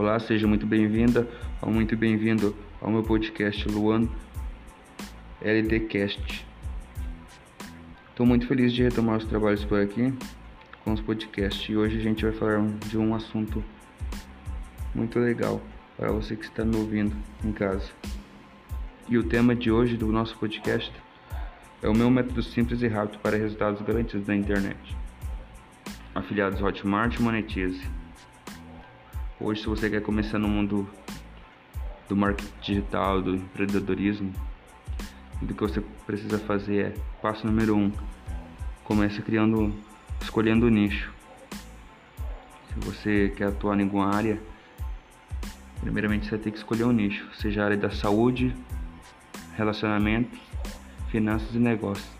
Olá, seja muito bem-vinda ou muito bem-vindo ao meu podcast Luan LDcast. Estou muito feliz de retomar os trabalhos por aqui com os podcasts e hoje a gente vai falar de um assunto muito legal para você que está me ouvindo em casa. E o tema de hoje do nosso podcast é o meu método simples e rápido para resultados garantidos na internet. Afiliados Hotmart Monetize. Hoje, se você quer começar no mundo do marketing digital, do empreendedorismo, o que você precisa fazer é passo número um: comece criando, escolhendo o nicho. Se você quer atuar em alguma área, primeiramente você ter que escolher um nicho, seja a área da saúde, relacionamento, finanças e negócios.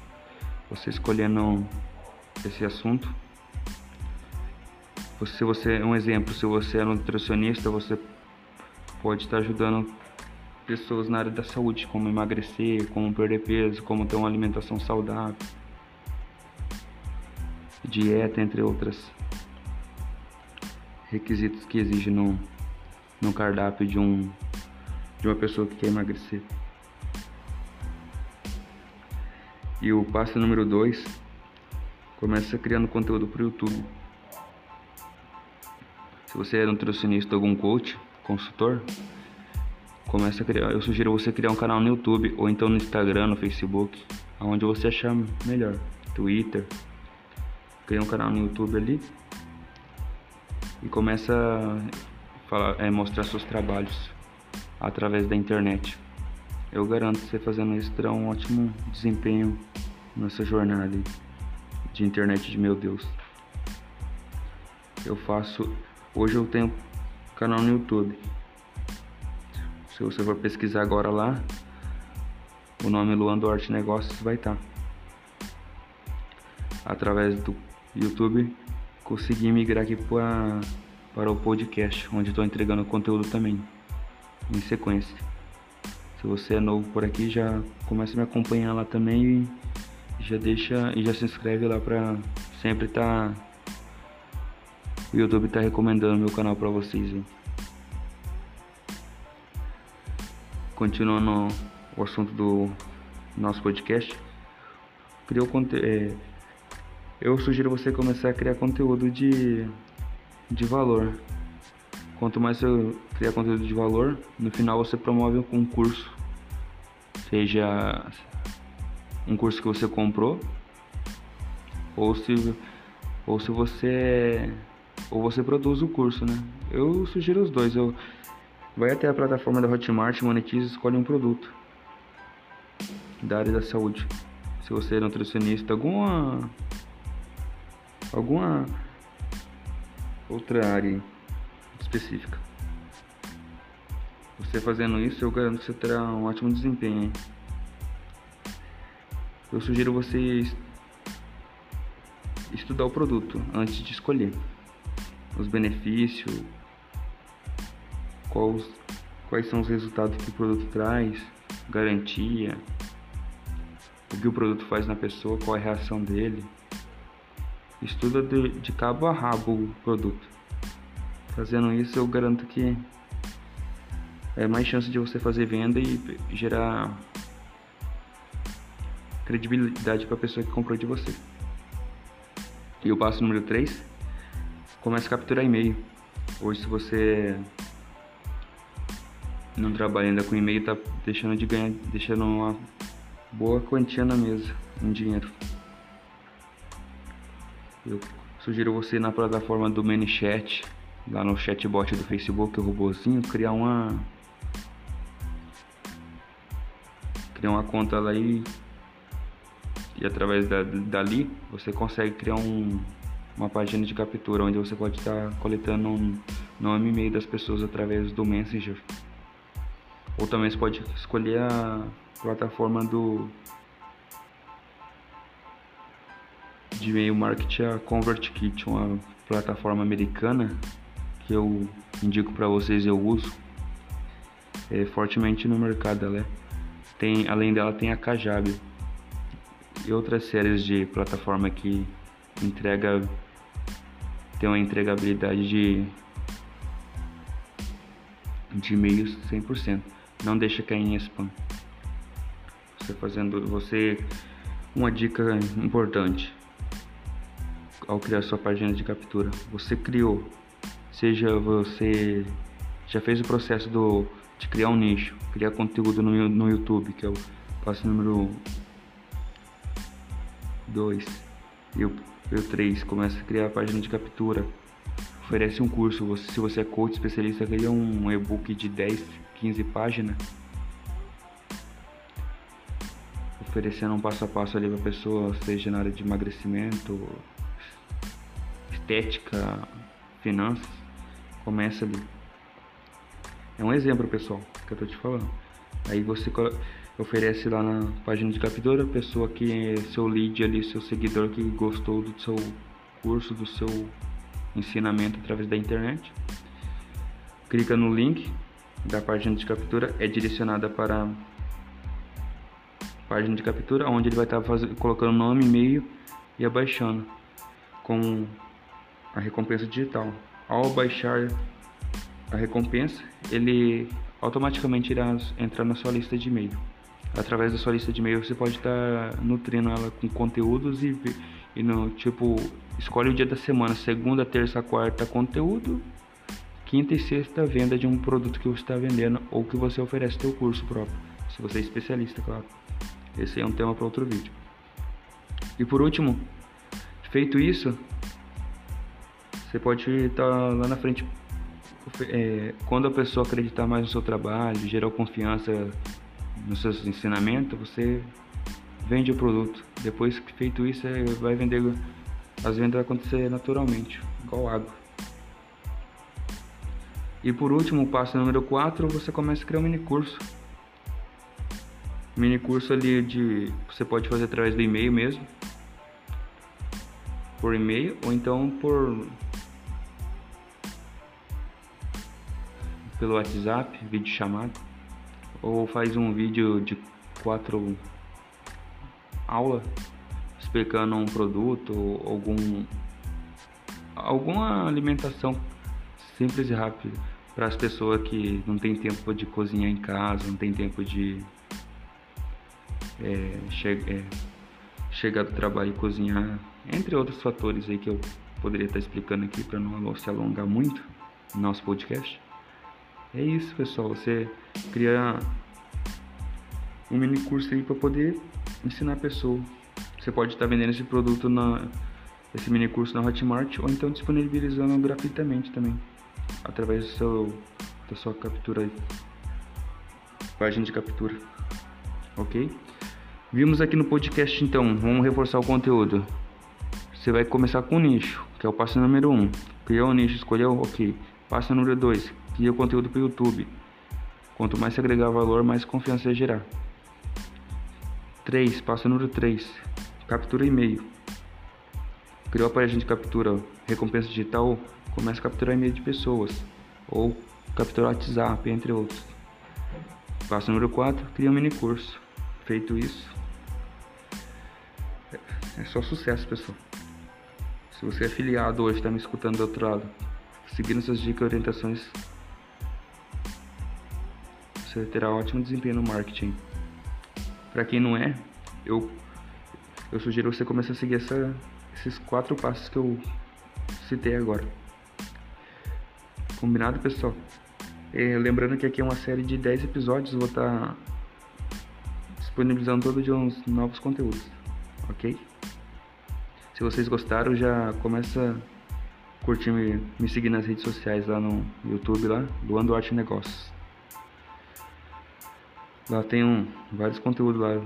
Você escolhendo esse assunto, se você um exemplo, se você é nutricionista, você pode estar ajudando pessoas na área da saúde, como emagrecer, como perder peso, como ter uma alimentação saudável, dieta, entre outros requisitos que exige no, no cardápio de um de uma pessoa que quer emagrecer. E o passo número 2 começa criando conteúdo para o YouTube. Se você é nutricionista algum coach, consultor, começa a criar. Eu sugiro você criar um canal no YouTube ou então no Instagram, no Facebook, aonde você achar melhor. Twitter. Cria um canal no YouTube ali e começa a falar, é, mostrar seus trabalhos através da internet. Eu garanto que você fazendo isso terá um ótimo desempenho nessa jornada de internet de meu Deus. Eu faço. Hoje eu tenho canal no YouTube. Se você for pesquisar agora lá, o nome Luan Duarte Negócios vai estar. Tá. Através do YouTube, consegui migrar aqui para, para o podcast, onde estou entregando conteúdo também, em sequência. Se você é novo por aqui, já começa a me acompanhar lá também e já deixa e já se inscreve lá para sempre estar tá, o YouTube tá recomendando meu canal para vocês. Hein? Continuando o assunto do nosso podcast, criou é, eu sugiro você começar a criar conteúdo de de valor Quanto mais você criar conteúdo de valor, no final você promove um concurso. Seja um curso que você comprou, ou se, ou se você ou você produz o curso, né? Eu sugiro os dois. Eu vai até a plataforma da Hotmart, monetiza, escolhe um produto da área da saúde. Se você é nutricionista, alguma alguma outra área específica. Você fazendo isso, eu garanto que você terá um ótimo desempenho. Hein? Eu sugiro você estudar o produto antes de escolher os benefícios, quais, quais são os resultados que o produto traz, garantia, o que o produto faz na pessoa, qual é a reação dele. Estuda de, de cabo a rabo o produto. Fazendo isso, eu garanto que é mais chance de você fazer venda e gerar credibilidade para a pessoa que comprou de você. E o passo número 3, comece a capturar e-mail. Hoje se você não trabalha ainda com e-mail, tá deixando de ganhar, deixando uma boa quantia na mesa em dinheiro. Eu sugiro você na plataforma do ManyChat lá no chatbot do Facebook, o robôzinho, criar uma criar uma conta lá e, e através da, dali você consegue criar um, uma página de captura onde você pode estar coletando um nome e e-mail das pessoas através do Messenger. Ou também você pode escolher a plataforma do de e-mail marketing a ConvertKit, uma plataforma americana que eu indico para vocês eu uso é, fortemente no mercado ela é. tem além dela tem a Kajabi e outras séries de plataforma que entrega tem uma entregabilidade de de e-mails 100%. Não deixa cair em spam. Você fazendo, você uma dica importante ao criar sua página de captura. Você criou, seja você já fez o processo do, de criar um nicho, criar conteúdo no, no YouTube, que é o passo número 2. E o 3, começa a criar a página de captura. Oferece um curso, você, se você é coach especialista, cria um e-book de 10, 15 páginas oferecendo um passo a passo ali para a pessoa, seja na área de emagrecimento, estética, finanças, começa ali. É um exemplo, pessoal, que eu tô te falando. Aí você oferece lá na página de captura a pessoa que é seu lead ali, seu seguidor que gostou do seu curso, do seu ensinamento através da internet. Clica no link da página de captura, é direcionada para página de captura, onde ele vai estar fazendo, colocando nome, e-mail e abaixando com a recompensa digital. Ao baixar a recompensa, ele automaticamente irá entrar na sua lista de e-mail. Através da sua lista de e-mail você pode estar nutrindo ela com conteúdos e, e no tipo escolhe o dia da semana, segunda, terça, quarta conteúdo, quinta e sexta venda de um produto que você está vendendo ou que você oferece seu curso próprio, se você é especialista, claro. Esse é um tema para outro vídeo. E por último, feito isso, você pode estar lá na frente. É, quando a pessoa acreditar mais no seu trabalho, gerar confiança nos seus ensinamentos, você vende o produto. Depois que feito isso, é, vai vender. As vendas vão acontecer naturalmente, igual água. E por último, o passo número 4, você começa a criar um mini curso mini curso ali de você pode fazer através do e-mail mesmo por e-mail ou então por pelo WhatsApp, vídeo chamado ou faz um vídeo de quatro aula explicando um produto ou algum alguma alimentação simples e rápida para as pessoas que não tem tempo de cozinhar em casa, não tem tempo de é, che é, chegar do trabalho e cozinhar, entre outros fatores aí que eu poderia estar explicando aqui para não se alongar muito no nosso podcast. É isso, pessoal. Você criar um mini curso aí para poder ensinar a pessoa. Você pode estar vendendo esse produto na esse mini curso na Hotmart ou então disponibilizando gratuitamente também através do seu da sua captura aí, página de captura, ok? Vimos aqui no podcast então, vamos reforçar o conteúdo. Você vai começar com o nicho, que é o passo número 1. Um. Criou o nicho, escolheu, ok. Passo número 2, cria o conteúdo para o YouTube. Quanto mais você agregar valor, mais confiança você gerar. 3, passo número 3, captura e-mail. Criou a página de captura, recompensa digital, começa a capturar e-mail de pessoas. Ou capturar WhatsApp, entre outros. Passo número 4, cria um mini curso. Feito isso, é só sucesso, pessoal. Se você é afiliado hoje, está me escutando do outro lado, seguindo essas dicas e orientações, você terá ótimo desempenho no marketing. Para quem não é, eu, eu sugiro você começar a seguir essa, esses quatro passos que eu citei agora. Combinado, pessoal? É, lembrando que aqui é uma série de 10 episódios, vou estar tá disponibilizando todo dia uns novos conteúdos, ok? Se vocês gostaram, já começa a curtir, me, me seguir nas redes sociais lá no YouTube, lá, Doando Arte Negócios. Lá tem um, vários conteúdos lá.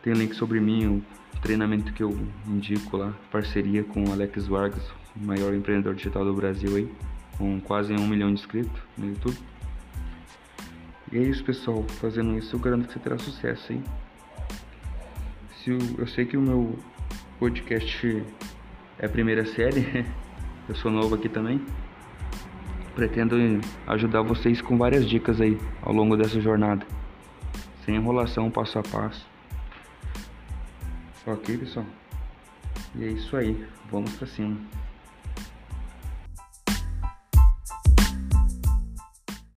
Tem link sobre mim, o treinamento que eu indico lá, parceria com o Alex Vargas, o maior empreendedor digital do Brasil aí, com quase um milhão de inscritos no YouTube. E é isso, pessoal. Fazendo isso, eu garanto que você terá sucesso, hein? Se eu, eu sei que o meu podcast é a primeira série, eu sou novo aqui também. Pretendo ajudar vocês com várias dicas aí ao longo dessa jornada, sem enrolação, passo a passo. Ok, pessoal? E é isso aí, vamos pra cima.